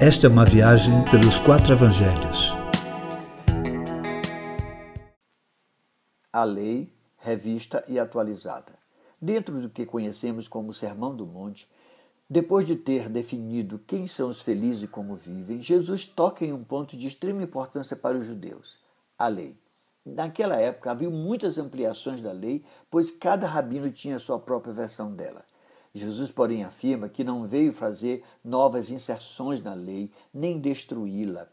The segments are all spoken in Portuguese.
Esta é uma viagem pelos quatro evangelhos. A lei, revista e atualizada. Dentro do que conhecemos como Sermão do Monte, depois de ter definido quem são os felizes e como vivem, Jesus toca em um ponto de extrema importância para os judeus: a lei. Naquela época havia muitas ampliações da lei, pois cada rabino tinha sua própria versão dela. Jesus, porém, afirma que não veio fazer novas inserções na lei, nem destruí-la.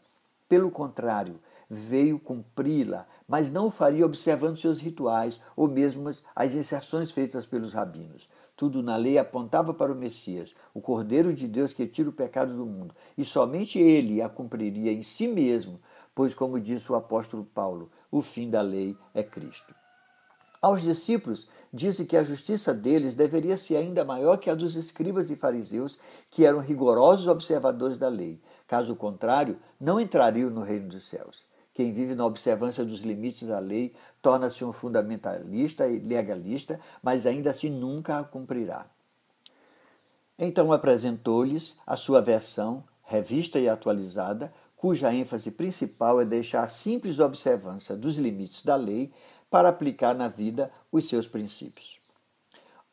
Pelo contrário, veio cumpri-la, mas não o faria observando seus rituais ou mesmo as inserções feitas pelos rabinos. Tudo na lei apontava para o Messias, o Cordeiro de Deus que tira o pecado do mundo, e somente ele a cumpriria em si mesmo, pois, como disse o apóstolo Paulo, o fim da lei é Cristo. Aos discípulos, disse que a justiça deles deveria ser ainda maior que a dos escribas e fariseus, que eram rigorosos observadores da lei. Caso contrário, não entrariam no reino dos céus. Quem vive na observância dos limites da lei torna-se um fundamentalista e legalista, mas ainda assim nunca a cumprirá. Então apresentou-lhes a sua versão, revista e atualizada, cuja ênfase principal é deixar a simples observância dos limites da lei para aplicar na vida os seus princípios.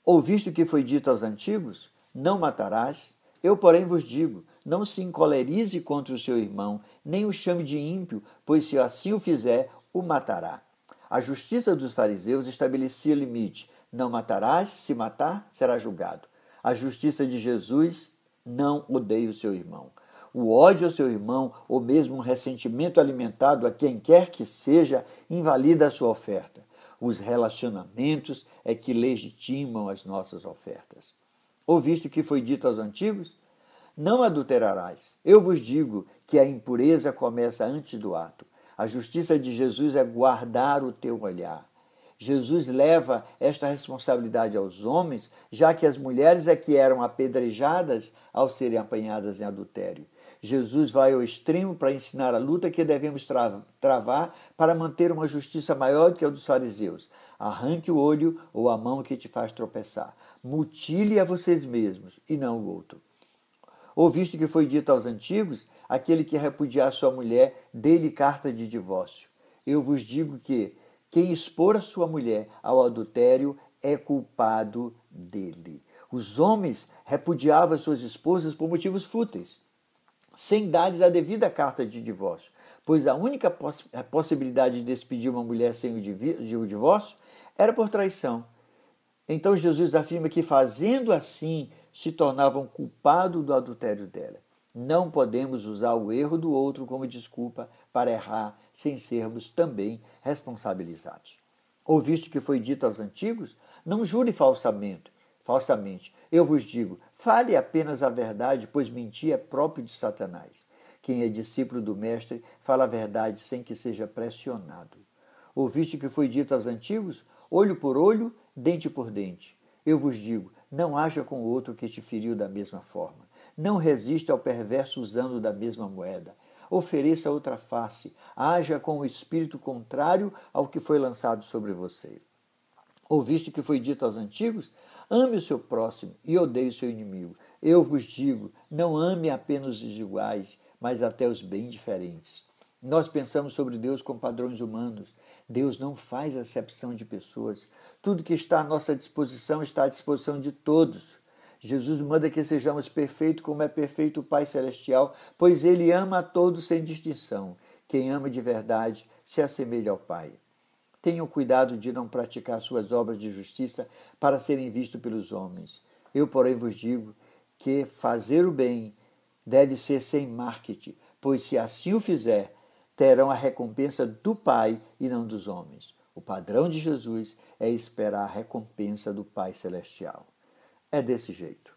Ouviste o que foi dito aos antigos? Não matarás. Eu, porém, vos digo: não se encolerize contra o seu irmão, nem o chame de ímpio, pois se assim o fizer, o matará. A justiça dos fariseus estabelecia limite: não matarás, se matar, será julgado. A justiça de Jesus, não odeie o seu irmão o ódio ao seu irmão ou mesmo um ressentimento alimentado a quem quer que seja invalida a sua oferta. Os relacionamentos é que legitimam as nossas ofertas. Ouviste o que foi dito aos antigos? Não adulterarás. Eu vos digo que a impureza começa antes do ato. A justiça de Jesus é guardar o teu olhar. Jesus leva esta responsabilidade aos homens, já que as mulheres é que eram apedrejadas ao serem apanhadas em adultério. Jesus vai ao extremo para ensinar a luta que devemos travar para manter uma justiça maior do que a dos fariseus. Arranque o olho ou a mão que te faz tropeçar. Mutile a vocês mesmos e não o outro. Ouviste que foi dito aos antigos: aquele que repudiar sua mulher, dê-lhe carta de divórcio. Eu vos digo que quem expor a sua mulher ao adultério é culpado dele. Os homens repudiavam suas esposas por motivos fúteis sem dar-lhes a devida carta de divórcio, pois a única poss a possibilidade de despedir uma mulher sem o, o divórcio era por traição. Então Jesus afirma que fazendo assim se tornavam culpados do adultério dela. Não podemos usar o erro do outro como desculpa para errar sem sermos também responsabilizados. Ouviste o que foi dito aos antigos? Não jure falsamente, falsamente. Eu vos digo, fale apenas a verdade, pois mentir é próprio de Satanás. Quem é discípulo do Mestre fala a verdade sem que seja pressionado. Ouviste o que foi dito aos antigos? Olho por olho, dente por dente. Eu vos digo, não haja com o outro que te feriu da mesma forma. Não resista ao perverso usando da mesma moeda. Ofereça outra face. Haja com o espírito contrário ao que foi lançado sobre você. Ouviste o que foi dito aos antigos? Ame o seu próximo e odeie o seu inimigo. Eu vos digo, não ame apenas os iguais, mas até os bem diferentes. Nós pensamos sobre Deus com padrões humanos. Deus não faz acepção de pessoas. Tudo que está à nossa disposição está à disposição de todos. Jesus manda que sejamos perfeitos como é perfeito o Pai Celestial, pois Ele ama a todos sem distinção. Quem ama de verdade se assemelha ao Pai. Tenham cuidado de não praticar suas obras de justiça para serem vistos pelos homens. Eu, porém, vos digo que fazer o bem deve ser sem marketing, pois se assim o fizer, terão a recompensa do Pai e não dos homens. O padrão de Jesus é esperar a recompensa do Pai Celestial. É desse jeito.